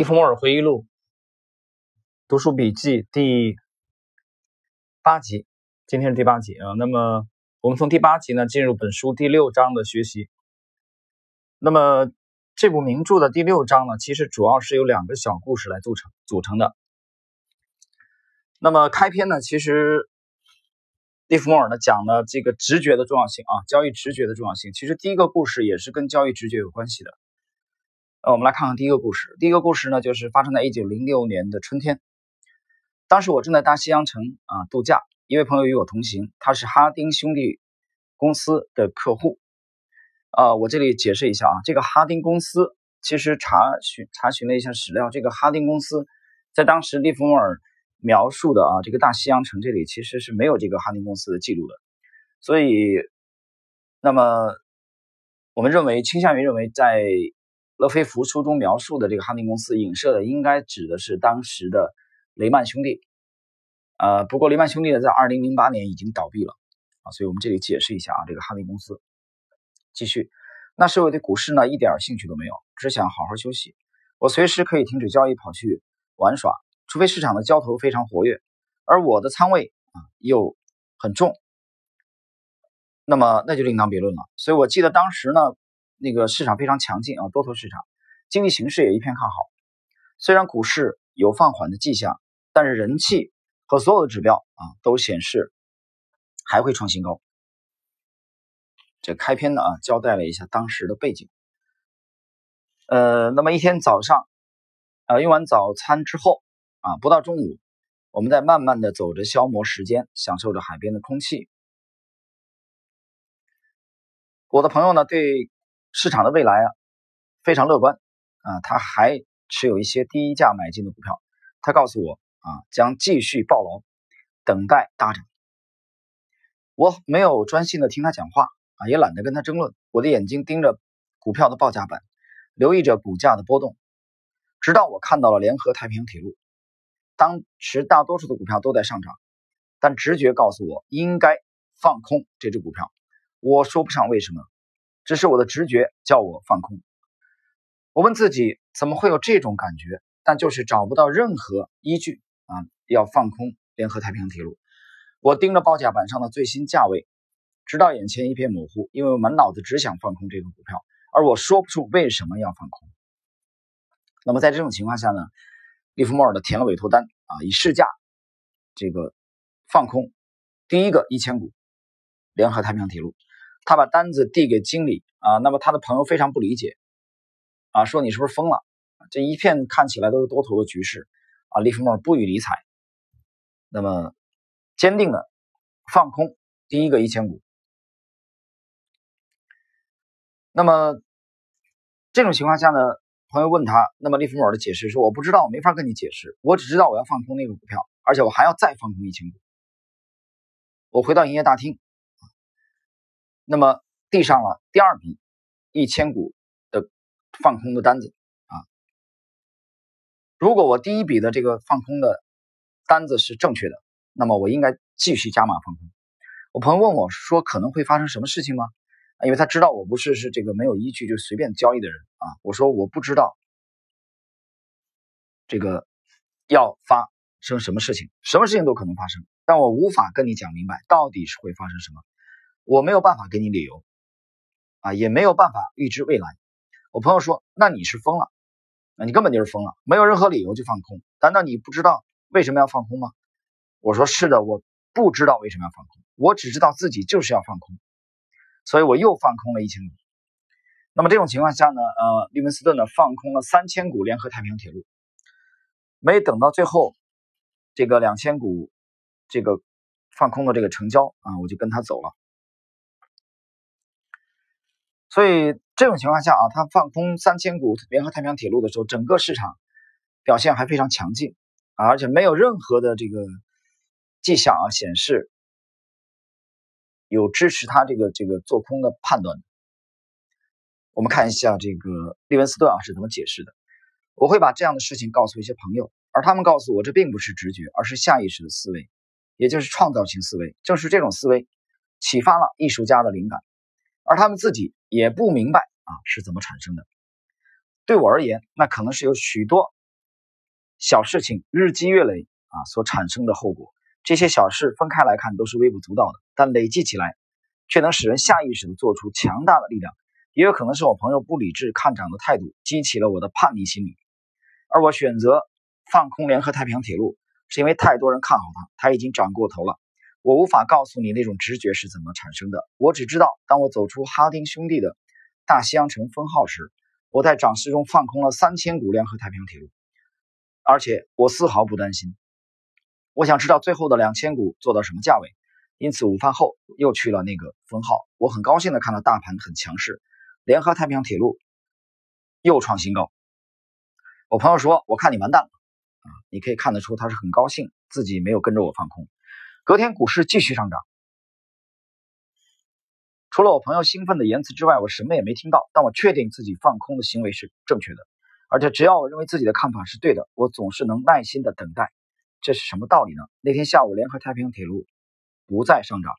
利弗莫尔回忆录读书笔记第八集，今天是第八集啊。那么我们从第八集呢进入本书第六章的学习。那么这部名著的第六章呢，其实主要是由两个小故事来组成组成的。那么开篇呢，其实利弗莫尔呢讲了这个直觉的重要性啊，交易直觉的重要性。其实第一个故事也是跟交易直觉有关系的。呃，我们来看看第一个故事。第一个故事呢，就是发生在一九零六年的春天。当时我正在大西洋城啊度假，一位朋友与我同行，他是哈丁兄弟公司的客户。啊，我这里解释一下啊，这个哈丁公司其实查询查询了一下史料，这个哈丁公司在当时利弗莫尔描述的啊这个大西洋城这里其实是没有这个哈丁公司的记录的，所以，那么我们认为倾向于认为在。勒菲弗书中描述的这个哈丁公司，影射的应该指的是当时的雷曼兄弟。呃，不过雷曼兄弟呢，在二零零八年已经倒闭了啊，所以我们这里解释一下啊，这个哈丁公司。继续，那时我对股市呢一点兴趣都没有，只想好好休息。我随时可以停止交易跑去玩耍，除非市场的交投非常活跃，而我的仓位啊又很重，那么那就另当别论了。所以我记得当时呢。那个市场非常强劲啊，多头市场，经济形势也一片看好。虽然股市有放缓的迹象，但是人气和所有的指标啊都显示还会创新高。这开篇呢啊，交代了一下当时的背景。呃，那么一天早上啊，用完早餐之后啊，不到中午，我们在慢慢的走着，消磨时间，享受着海边的空气。我的朋友呢，对。市场的未来啊，非常乐观啊，他还持有一些低价买进的股票。他告诉我啊，将继续抱牢，等待大涨。我没有专心的听他讲话啊，也懒得跟他争论。我的眼睛盯着股票的报价板，留意着股价的波动，直到我看到了联合太平洋铁路。当时大多数的股票都在上涨，但直觉告诉我应该放空这只股票。我说不上为什么。只是我的直觉叫我放空。我问自己怎么会有这种感觉，但就是找不到任何依据啊，要放空联合太平洋铁路。我盯着报价板上的最新价位，直到眼前一片模糊，因为我满脑子只想放空这个股票，而我说不出为什么要放空。那么在这种情况下呢，利弗莫尔的填了委托单啊，以市价这个放空第一个一千股联合太平洋铁路。他把单子递给经理啊，那么他的朋友非常不理解啊，说你是不是疯了？这一片看起来都是多头的局势啊，利弗莫尔不予理睬，那么坚定的放空第一个一千股。那么这种情况下呢，朋友问他，那么利弗莫尔的解释说，我不知道，我没法跟你解释，我只知道我要放空那个股票，而且我还要再放空一千股。我回到营业大厅。那么递上了第二笔一千股的放空的单子啊，如果我第一笔的这个放空的单子是正确的，那么我应该继续加码放空。我朋友问我说可能会发生什么事情吗？因为他知道我不是是这个没有依据就随便交易的人啊。我说我不知道这个要发生什么事情，什么事情都可能发生，但我无法跟你讲明白到底是会发生什么。我没有办法给你理由，啊，也没有办法预知未来。我朋友说：“那你是疯了，那你根本就是疯了，没有任何理由就放空。难道你不知道为什么要放空吗？”我说：“是的，我不知道为什么要放空，我只知道自己就是要放空，所以我又放空了一千股。那么这种情况下呢，呃，利文斯顿呢放空了三千股联合太平洋铁路，没等到最后这个两千股这个放空的这个成交啊，我就跟他走了。”所以这种情况下啊，他放空三千股联合太平洋铁路的时候，整个市场表现还非常强劲啊，而且没有任何的这个迹象啊显示有支持他这个这个做空的判断。我们看一下这个利文斯顿啊是怎么解释的。我会把这样的事情告诉一些朋友，而他们告诉我，这并不是直觉，而是下意识的思维，也就是创造性思维。正是这种思维启发了艺术家的灵感。而他们自己也不明白啊是怎么产生的。对我而言，那可能是有许多小事情日积月累啊所产生的后果。这些小事分开来看都是微不足道的，但累积起来，却能使人下意识的做出强大的力量。也有可能是我朋友不理智看涨的态度激起了我的叛逆心理，而我选择放空联合太平洋铁路，是因为太多人看好它，它已经涨过头了。我无法告诉你那种直觉是怎么产生的，我只知道，当我走出哈丁兄弟的大西洋城分号时，我在涨势中放空了三千股联合太平洋铁路，而且我丝毫不担心。我想知道最后的两千股做到什么价位，因此午饭后又去了那个分号。我很高兴的看到大盘很强势。联合太平洋铁路又创新高，我朋友说：“我看你完蛋了啊！”你可以看得出他是很高兴自己没有跟着我放空。隔天股市继续上涨，除了我朋友兴奋的言辞之外，我什么也没听到。但我确定自己放空的行为是正确的，而且只要我认为自己的看法是对的，我总是能耐心的等待。这是什么道理呢？那天下午，联合太平洋铁路不再上涨，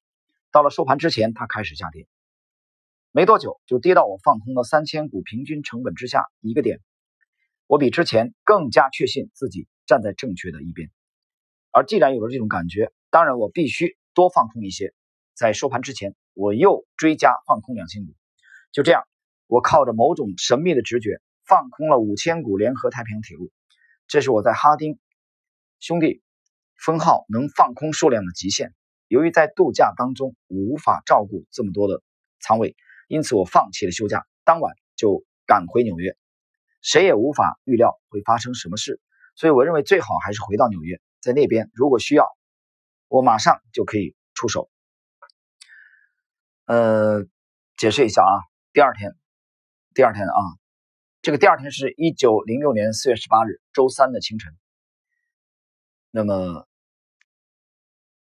到了收盘之前，它开始下跌。没多久就跌到我放空的三千股平均成本之下一个点，我比之前更加确信自己站在正确的一边。而既然有了这种感觉，当然我必须多放空一些。在收盘之前，我又追加放空两千股。就这样，我靠着某种神秘的直觉放空了五千股联合太平洋铁路。这是我在哈丁兄弟分号能放空数量的极限。由于在度假当中，我无法照顾这么多的仓位。因此，我放弃了休假，当晚就赶回纽约。谁也无法预料会发生什么事，所以我认为最好还是回到纽约，在那边如果需要，我马上就可以出手。呃，解释一下啊，第二天，第二天啊，这个第二天是一九零六年四月十八日周三的清晨。那么，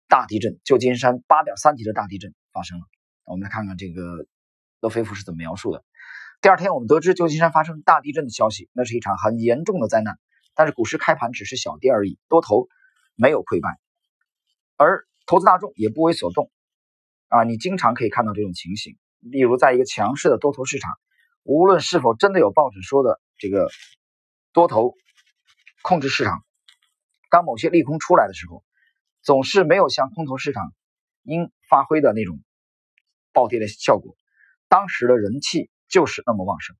大地震，旧金山八点三级的大地震发生了。我们来看看这个。勒菲夫是怎么描述的？第二天，我们得知旧金山发生大地震的消息，那是一场很严重的灾难。但是股市开盘只是小跌而已，多头没有溃败，而投资大众也不为所动。啊，你经常可以看到这种情形，例如在一个强势的多头市场，无论是否真的有报纸说的这个多头控制市场，当某些利空出来的时候，总是没有像空头市场应发挥的那种暴跌的效果。当时的人气就是那么旺盛，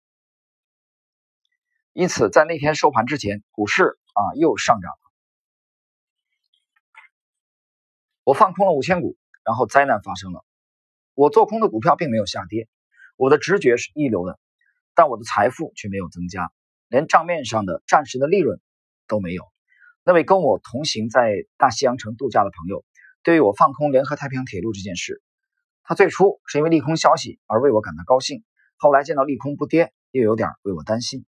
因此在那天收盘之前，股市啊又上涨了。我放空了五千股，然后灾难发生了。我做空的股票并没有下跌，我的直觉是一流的，但我的财富却没有增加，连账面上的暂时的利润都没有。那位跟我同行在大西洋城度假的朋友，对于我放空联合太平洋铁路这件事。他最初是因为利空消息而为我感到高兴，后来见到利空不跌，又有点为我担心。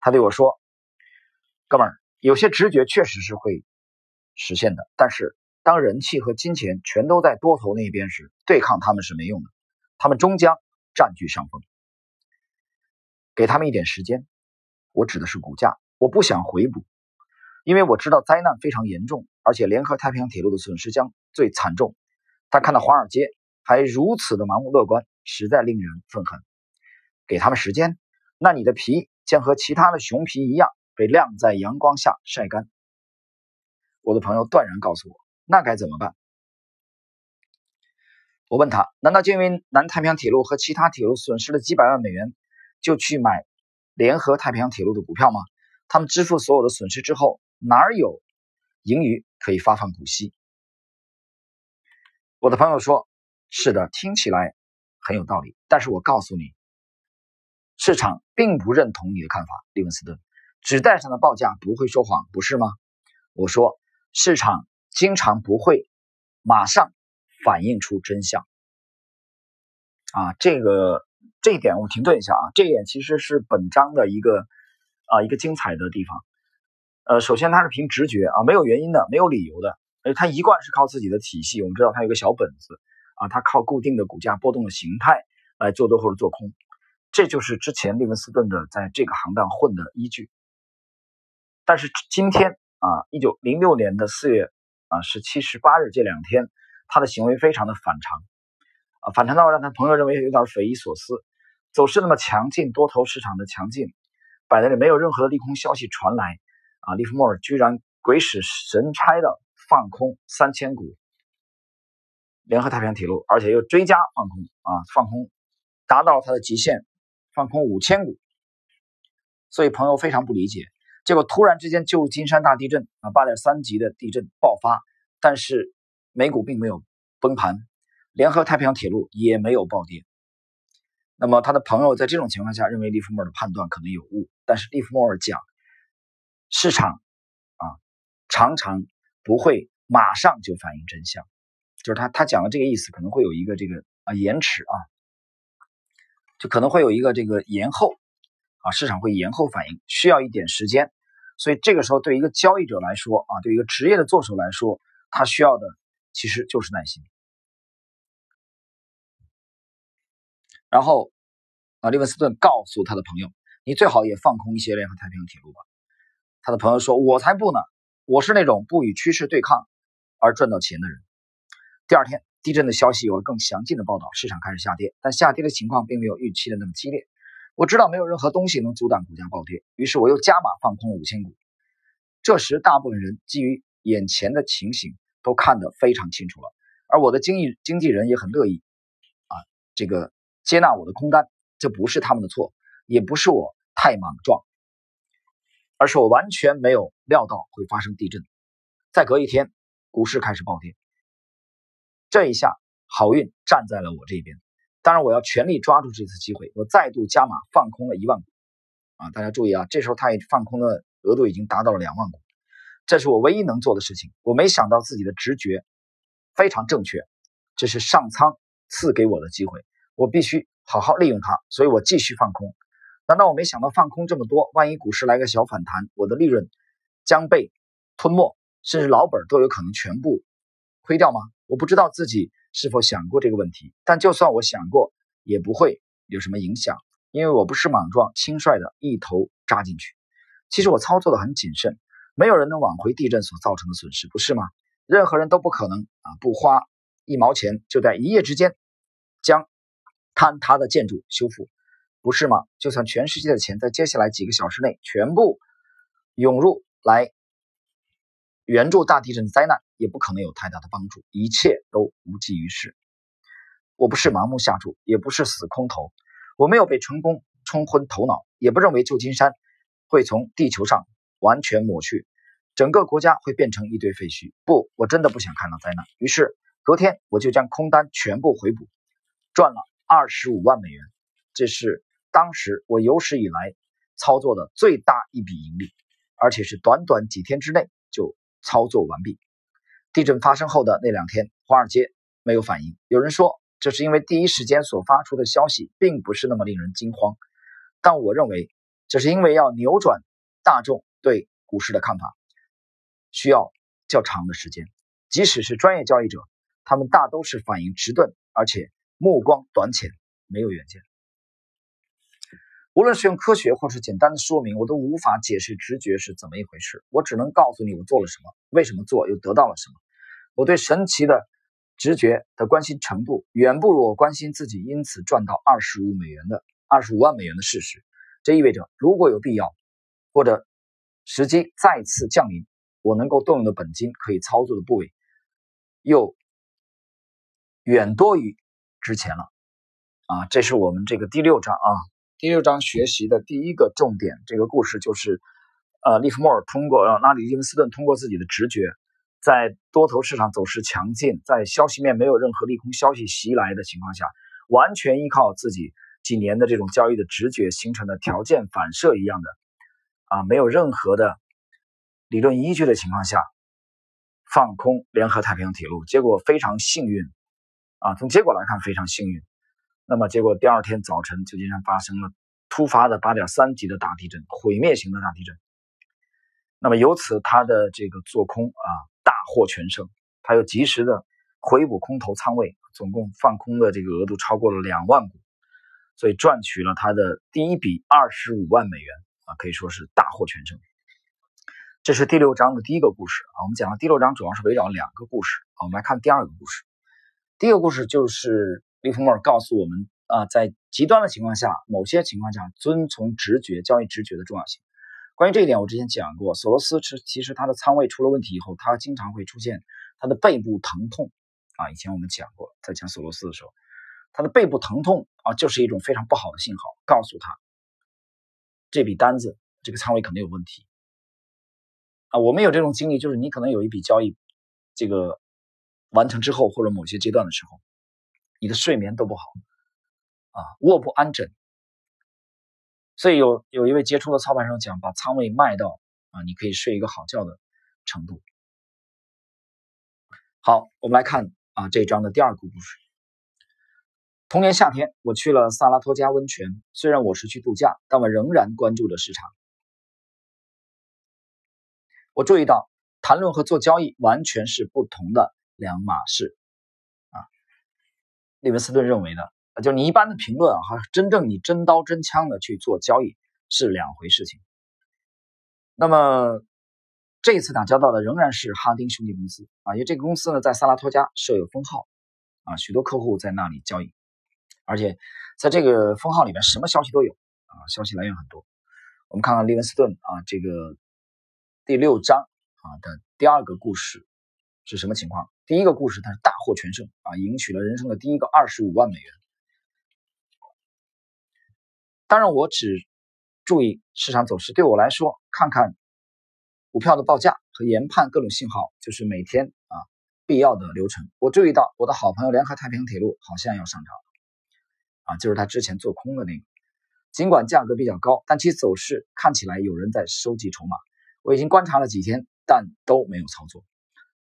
他对我说：“哥们儿，有些直觉确实是会实现的，但是当人气和金钱全都在多头那边时，对抗他们是没用的，他们终将占据上风。给他们一点时间，我指的是股价，我不想回补，因为我知道灾难非常严重，而且联合太平洋铁路的损失将最惨重。他看到华尔街。”还如此的盲目乐观，实在令人愤恨。给他们时间，那你的皮将和其他的熊皮一样被晾在阳光下晒干。我的朋友断然告诉我：“那该怎么办？”我问他：“难道就因为南太平洋铁路和其他铁路损失了几百万美元，就去买联合太平洋铁路的股票吗？他们支付所有的损失之后，哪儿有盈余可以发放股息？”我的朋友说。是的，听起来很有道理，但是我告诉你，市场并不认同你的看法，利文斯顿。纸袋上的报价不会说谎，不是吗？我说，市场经常不会马上反映出真相。啊，这个这一点我停顿一下啊，这一点其实是本章的一个啊一个精彩的地方。呃，首先它是凭直觉啊，没有原因的，没有理由的，而它一贯是靠自己的体系。我们知道它有个小本子。啊，它靠固定的股价波动的形态来做多或者做空，这就是之前利文斯顿的在这个行当混的依据。但是今天啊，一九零六年的四月啊十七、十八日这两天，他的行为非常的反常啊，反常到让他朋友认为有点匪夷所思。走势那么强劲，多头市场的强劲，摆在这里没有任何的利空消息传来啊，利弗莫尔居然鬼使神差的放空三千股联合太平洋铁路，而且又追加放空啊，放空达到了它的极限，放空五千股。所以朋友非常不理解，结果突然之间旧金山大地震啊，八点三级的地震爆发，但是美股并没有崩盘，联合太平洋铁路也没有暴跌。那么他的朋友在这种情况下认为利弗莫尔的判断可能有误，但是利弗莫尔讲，市场啊常常不会马上就反映真相，就是他他讲的这个意思可能会有一个这个啊延迟啊，就可能会有一个这个延后。啊，市场会延后反应，需要一点时间，所以这个时候对一个交易者来说，啊，对一个职业的做手来说，他需要的其实就是耐心。然后，啊，利文斯顿告诉他的朋友：“你最好也放空一些联合太平洋铁路吧。”他的朋友说：“我才不呢，我是那种不与趋势对抗而赚到钱的人。”第二天，地震的消息有了更详尽的报道，市场开始下跌，但下跌的情况并没有预期的那么激烈。我知道没有任何东西能阻挡股价暴跌，于是我又加码放空了五千股。这时，大部分人基于眼前的情形都看得非常清楚了，而我的经纪经纪人也很乐意啊，这个接纳我的空单。这不是他们的错，也不是我太莽撞，而是我完全没有料到会发生地震。再隔一天，股市开始暴跌。这一下，好运站在了我这边。当然，我要全力抓住这次机会。我再度加码放空了一万股，啊，大家注意啊，这时候他也放空的额度已经达到了两万股，这是我唯一能做的事情。我没想到自己的直觉非常正确，这是上苍赐给我的机会，我必须好好利用它。所以我继续放空。难道我没想到放空这么多，万一股市来个小反弹，我的利润将被吞没，甚至老本都有可能全部亏掉吗？我不知道自己。是否想过这个问题？但就算我想过，也不会有什么影响，因为我不是莽撞轻率的一头扎进去。其实我操作的很谨慎，没有人能挽回地震所造成的损失，不是吗？任何人都不可能啊，不花一毛钱就在一夜之间将坍塌的建筑修复，不是吗？就算全世界的钱在接下来几个小时内全部涌入来。援助大地震灾难也不可能有太大的帮助，一切都无济于事。我不是盲目下注，也不是死空头，我没有被成功冲昏头脑，也不认为旧金山会从地球上完全抹去，整个国家会变成一堆废墟。不，我真的不想看到灾难。于是隔天我就将空单全部回补，赚了二十五万美元，这是当时我有史以来操作的最大一笔盈利，而且是短短几天之内。操作完毕。地震发生后的那两天，华尔街没有反应。有人说，这是因为第一时间所发出的消息并不是那么令人惊慌。但我认为，这是因为要扭转大众对股市的看法，需要较长的时间。即使是专业交易者，他们大都是反应迟钝，而且目光短浅，没有远见。无论是用科学，或是简单的说明，我都无法解释直觉是怎么一回事。我只能告诉你我做了什么，为什么做，又得到了什么。我对神奇的直觉的关心程度，远不如我关心自己因此赚到二十五美元的二十五万美元的事实。这意味着，如果有必要，或者时机再次降临，我能够动用的本金，可以操作的部位，又远多于之前了。啊，这是我们这个第六章啊。第六章学习的第一个重点，这个故事就是，呃，利弗莫尔通过让拉里·伊文斯顿通过自己的直觉，在多头市场走势强劲，在消息面没有任何利空消息袭来的情况下，完全依靠自己几年的这种交易的直觉形成的条件反射一样的，啊，没有任何的理论依据的情况下，放空联合太平洋铁路，结果非常幸运，啊，从结果来看非常幸运。那么，结果第二天早晨，旧金山发生了突发的八点三级的大地震，毁灭型的大地震。那么，由此他的这个做空啊大获全胜，他又及时的回补空头仓位，总共放空的这个额度超过了两万股，所以赚取了他的第一笔二十五万美元啊，可以说是大获全胜。这是第六章的第一个故事啊。我们讲的第六章主要是围绕两个故事啊。我们来看第二个故事，第一个故事就是。利弗莫尔告诉我们啊，在极端的情况下，某些情况下遵从直觉、交易直觉的重要性。关于这一点，我之前讲过，索罗斯是其实他的仓位出了问题以后，他经常会出现他的背部疼痛啊。以前我们讲过，在讲索罗斯的时候，他的背部疼痛啊，就是一种非常不好的信号，告诉他这笔单子这个仓位可能有问题啊。我们有这种经历，就是你可能有一笔交易，这个完成之后或者某些阶段的时候，你的睡眠都不好啊，卧不安枕。所以有有一位杰出的操盘手讲，把仓位卖到啊，你可以睡一个好觉的程度。好，我们来看啊这一章的第二个故事。同年夏天，我去了萨拉托加温泉。虽然我是去度假，但我仍然关注着市场。我注意到，谈论和做交易完全是不同的两码事。利文斯顿认为的。就你一般的评论啊，和真正你真刀真枪的去做交易是两回事情。那么这一次打交道的仍然是哈丁兄弟公司啊，因为这个公司呢在萨拉托加设有分号啊，许多客户在那里交易，而且在这个分号里面什么消息都有啊，消息来源很多。我们看看利文斯顿啊，这个第六章啊的第二个故事是什么情况？第一个故事他是大获全胜啊，赢取了人生的第一个二十五万美元。当然，我只注意市场走势。对我来说，看看股票的报价和研判各种信号，就是每天啊必要的流程。我注意到我的好朋友联合太平洋铁路好像要上涨啊，就是他之前做空的那个。尽管价格比较高，但其走势看起来有人在收集筹码。我已经观察了几天，但都没有操作。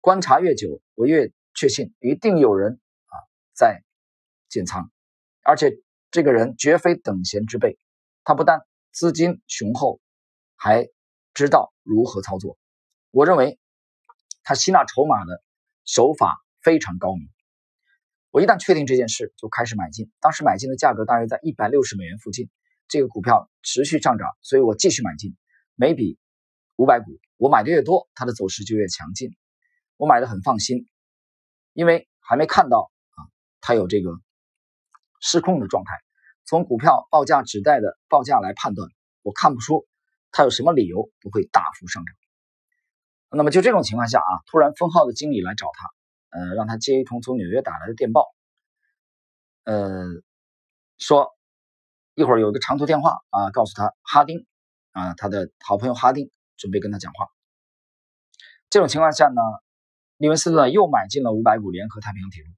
观察越久，我越确信一定有人啊在建仓，而且。这个人绝非等闲之辈，他不但资金雄厚，还知道如何操作。我认为他吸纳筹码的手法非常高明。我一旦确定这件事，就开始买进。当时买进的价格大约在一百六十美元附近，这个股票持续上涨，所以我继续买进，每笔五百股。我买的越多，它的走势就越强劲。我买的很放心，因为还没看到啊，它有这个。失控的状态，从股票报价指代的报价来判断，我看不出它有什么理由不会大幅上涨。那么就这种情况下啊，突然封号的经理来找他，呃，让他接一通从纽约打来的电报，呃，说一会儿有个长途电话啊，告诉他哈丁啊，他的好朋友哈丁准备跟他讲话。这种情况下呢，利文斯顿又买进了五百股联合太平洋铁路。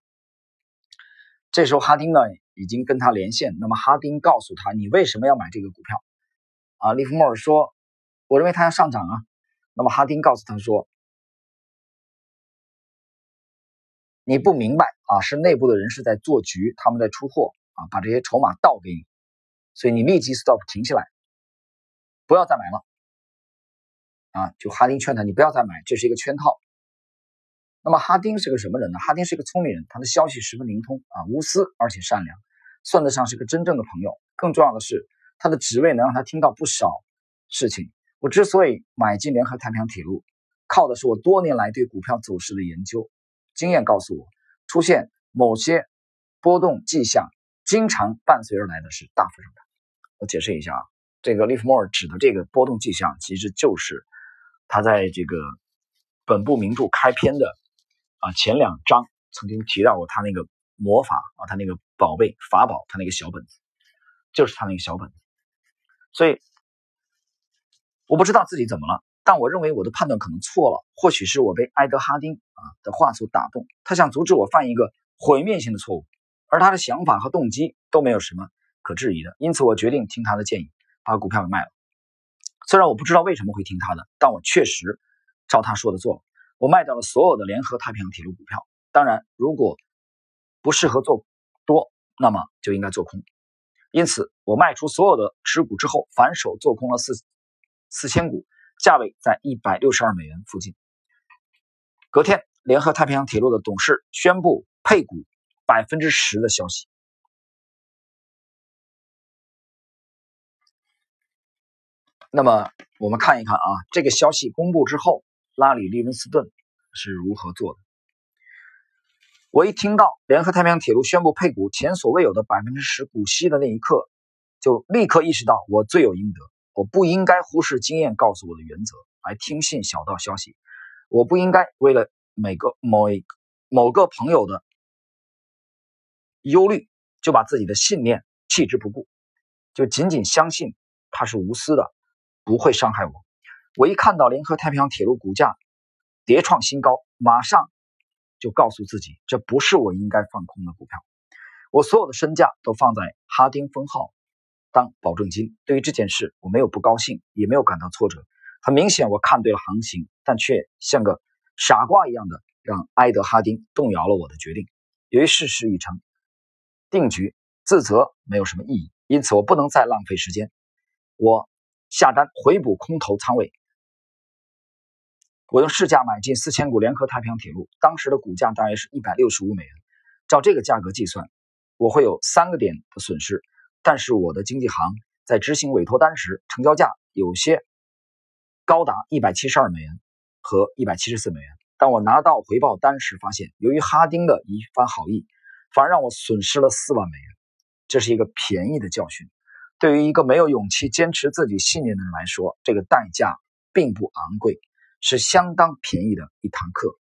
这时候哈丁呢？已经跟他连线，那么哈丁告诉他：“你为什么要买这个股票？”啊，利弗莫尔说：“我认为它要上涨啊。”那么哈丁告诉他说：“你不明白啊，是内部的人士在做局，他们在出货啊，把这些筹码倒给你，所以你立即 stop 停下来，不要再买了。”啊，就哈丁劝他：“你不要再买，这是一个圈套。”那么哈丁是个什么人呢？哈丁是个聪明人，他的消息十分灵通啊，无私而且善良。算得上是个真正的朋友。更重要的是，他的职位能让他听到不少事情。我之所以买进联合太平洋铁路，靠的是我多年来对股票走势的研究。经验告诉我，出现某些波动迹象，经常伴随而来的是大幅上涨。我解释一下啊，这个利弗莫尔指的这个波动迹象，其实就是他在这个本部名著开篇的啊前两章曾经提到过他那个。魔法啊，他那个宝贝法宝，他那个小本子，就是他那个小本子。所以我不知道自己怎么了，但我认为我的判断可能错了。或许是我被埃德哈丁啊的话所打动，他想阻止我犯一个毁灭性的错误，而他的想法和动机都没有什么可质疑的。因此，我决定听他的建议，把股票给卖了。虽然我不知道为什么会听他的，但我确实照他说的做了。我卖掉了所有的联合太平洋铁路股票。当然，如果不适合做多，那么就应该做空。因此，我卖出所有的持股之后，反手做空了四四千股，价位在一百六十二美元附近。隔天，联合太平洋铁路的董事宣布配股百分之十的消息。那么，我们看一看啊，这个消息公布之后，拉里·利文斯顿是如何做的。我一听到联合太平洋铁路宣布配股前所未有的百分之十股息的那一刻，就立刻意识到我罪有应得。我不应该忽视经验告诉我的原则，来听信小道消息。我不应该为了每个某一某个朋友的忧虑，就把自己的信念弃之不顾，就仅仅相信他是无私的，不会伤害我。我一看到联合太平洋铁路股价跌创新高，马上就告诉自己，这不是我应该放空的股票。我所有的身价都放在哈丁封号当保证金。对于这件事，我没有不高兴，也没有感到挫折。很明显，我看对了行情，但却像个傻瓜一样的让埃德哈丁动摇了我的决定。由于事实已成定局，自责没有什么意义，因此我不能再浪费时间。我下单回补空头仓位。我用市价买进四千股联合太平洋铁路，当时的股价大约是一百六十五美元。照这个价格计算。我会有三个点的损失，但是我的经纪行在执行委托单时，成交价有些高达一百七十二美元和一百七十四美元。当我拿到回报单时，发现由于哈丁的一番好意，反而让我损失了四万美元。这是一个便宜的教训。对于一个没有勇气坚持自己信念的人来说，这个代价并不昂贵，是相当便宜的一堂课。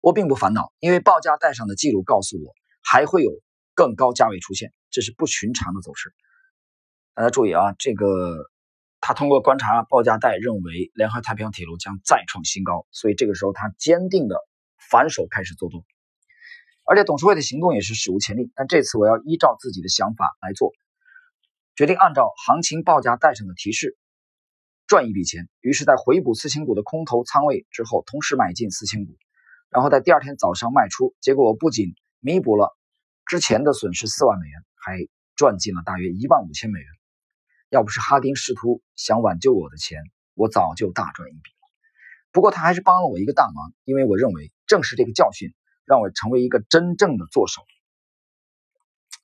我并不烦恼，因为报价带上的记录告诉我还会有。更高价位出现，这是不寻常的走势。大家注意啊，这个他通过观察报价带，认为联合太平洋铁路将再创新高，所以这个时候他坚定的反手开始做多。而且董事会的行动也是史无前例。但这次我要依照自己的想法来做，决定按照行情报价带上的提示赚一笔钱。于是，在回补四千股的空头仓位之后，同时买进四千股，然后在第二天早上卖出。结果不仅弥补了。之前的损失四万美元，还赚进了大约一万五千美元。要不是哈丁试图想挽救我的钱，我早就大赚一笔了。不过他还是帮了我一个大忙，因为我认为正是这个教训，让我成为一个真正的作手。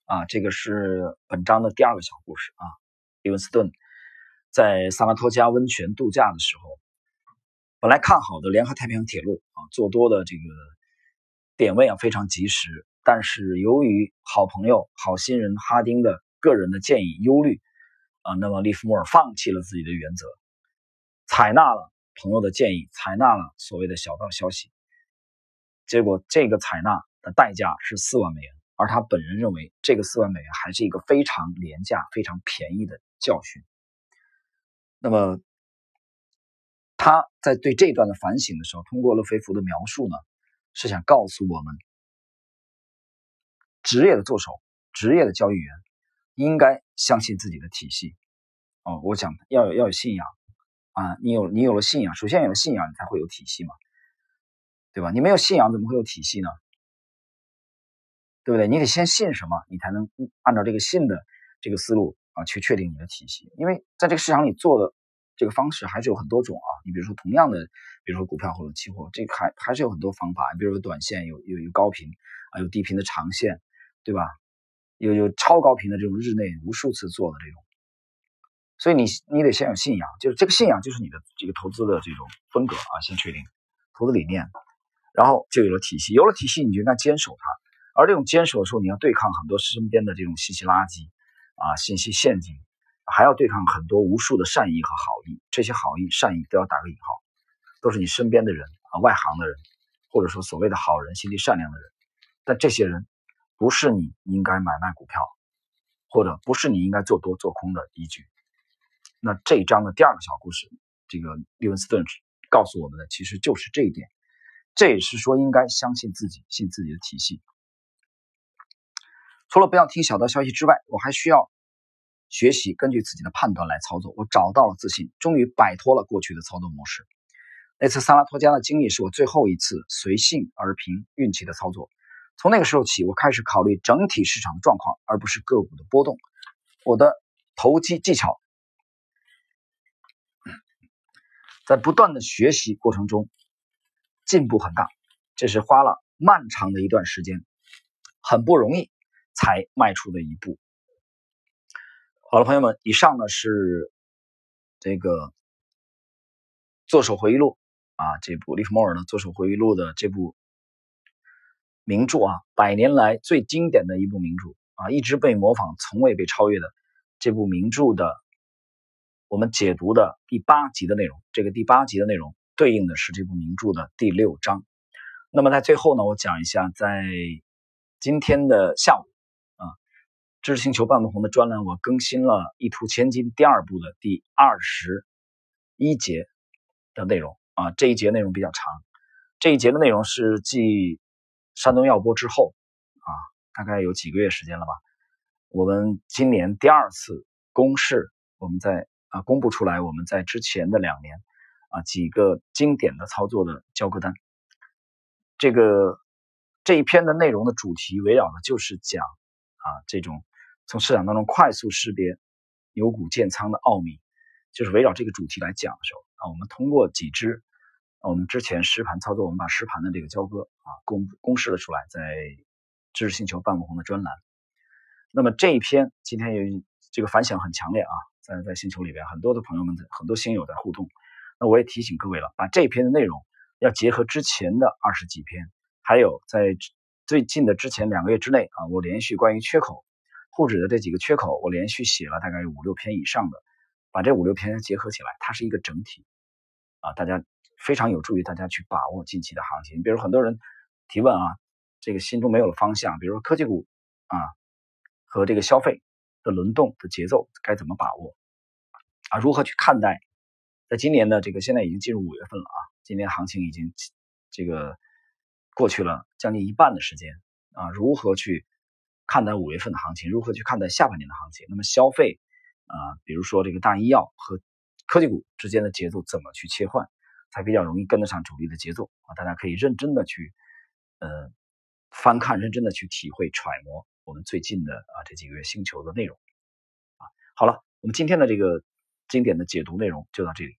啊，这个是本章的第二个小故事啊。利文斯顿在萨拉托加温泉度假的时候，本来看好的联合太平洋铁路啊，做多的这个点位啊非常及时。但是由于好朋友、好心人哈丁的个人的建议忧虑，啊，那么利弗莫尔放弃了自己的原则，采纳了朋友的建议，采纳了所谓的小道消息。结果这个采纳的代价是四万美元，而他本人认为这个四万美元还是一个非常廉价、非常便宜的教训。那么他在对这段的反省的时候，通过勒菲弗的描述呢，是想告诉我们。职业的助手，职业的交易员应该相信自己的体系。哦，我讲要有要有信仰啊！你有你有了信仰，首先有了信仰，你才会有体系嘛，对吧？你没有信仰，怎么会有体系呢？对不对？你得先信什么，你才能按照这个信的这个思路啊去确定你的体系。因为在这个市场里做的这个方式还是有很多种啊。你比如说同样的，比如说股票或者期货，这还还是有很多方法。比如说短线有有有高频啊，有低频的长线。对吧？有有超高频的这种日内无数次做的这种，所以你你得先有信仰，就是这个信仰就是你的这个投资的这种风格啊，先确定投资理念，然后就有了体系，有了体系你就应该坚守它，而这种坚守的时候，你要对抗很多身边的这种信息垃圾啊、信息陷阱，还要对抗很多无数的善意和好意，这些好意、善意都要打个引号，都是你身边的人啊、外行的人，或者说所谓的好人、心地善良的人，但这些人。不是你应该买卖股票，或者不是你应该做多做空的依据。那这一章的第二个小故事，这个利文斯顿告诉我们的其实就是这一点。这也是说应该相信自己，信自己的体系。除了不要听小道消息之外，我还需要学习根据自己的判断来操作。我找到了自信，终于摆脱了过去的操作模式。那次萨拉托加的经历是我最后一次随性而凭运气的操作。从那个时候起，我开始考虑整体市场的状况，而不是个股的波动。我的投机技巧在不断的学习过程中进步很大，这是花了漫长的一段时间，很不容易才迈出的一步。好了，朋友们，以上呢是这个《作手回忆录》啊，这部利弗莫尔的《作手回忆录》的这部。名著啊，百年来最经典的一部名著啊，一直被模仿，从未被超越的这部名著的，我们解读的第八集的内容。这个第八集的内容对应的是这部名著的第六章。那么在最后呢，我讲一下，在今天的下午，知识星球半亩红的专栏，我更新了《一图千金》第二部的第二十一节的内容啊。这一节内容比较长，这一节的内容是继山东药播之后啊，大概有几个月时间了吧。我们今年第二次公示，我们在啊公布出来，我们在之前的两年啊几个经典的操作的交割单。这个这一篇的内容的主题围绕的就是讲啊这种从市场当中快速识别牛股建仓的奥秘，就是围绕这个主题来讲的时候啊，我们通过几只我们之前实盘操作，我们把实盘的这个交割啊公公示了出来，在知识星球半亩红的专栏。那么这一篇今天由于这个反响很强烈啊，在在星球里边很多的朋友们在很多新友在互动，那我也提醒各位了，把这一篇的内容。要结合之前的二十几篇，还有在最近的之前两个月之内啊，我连续关于缺口沪指的这几个缺口，我连续写了大概有五六篇以上的，把这五六篇结合起来，它是一个整体啊，大家非常有助于大家去把握近期的行情。比如很多人提问啊，这个心中没有了方向，比如说科技股啊和这个消费的轮动的节奏该怎么把握啊？如何去看待？在今年的这个现在已经进入五月份了啊，今年行情已经这个过去了将近一半的时间啊，如何去看待五月份的行情？如何去看待下半年的行情？那么消费啊，比如说这个大医药和科技股之间的节奏怎么去切换，才比较容易跟得上主力的节奏啊？大家可以认真的去呃翻看，认真的去体会揣摩我们最近的啊这几个月星球的内容啊。好了，我们今天的这个。经典的解读内容就到这里。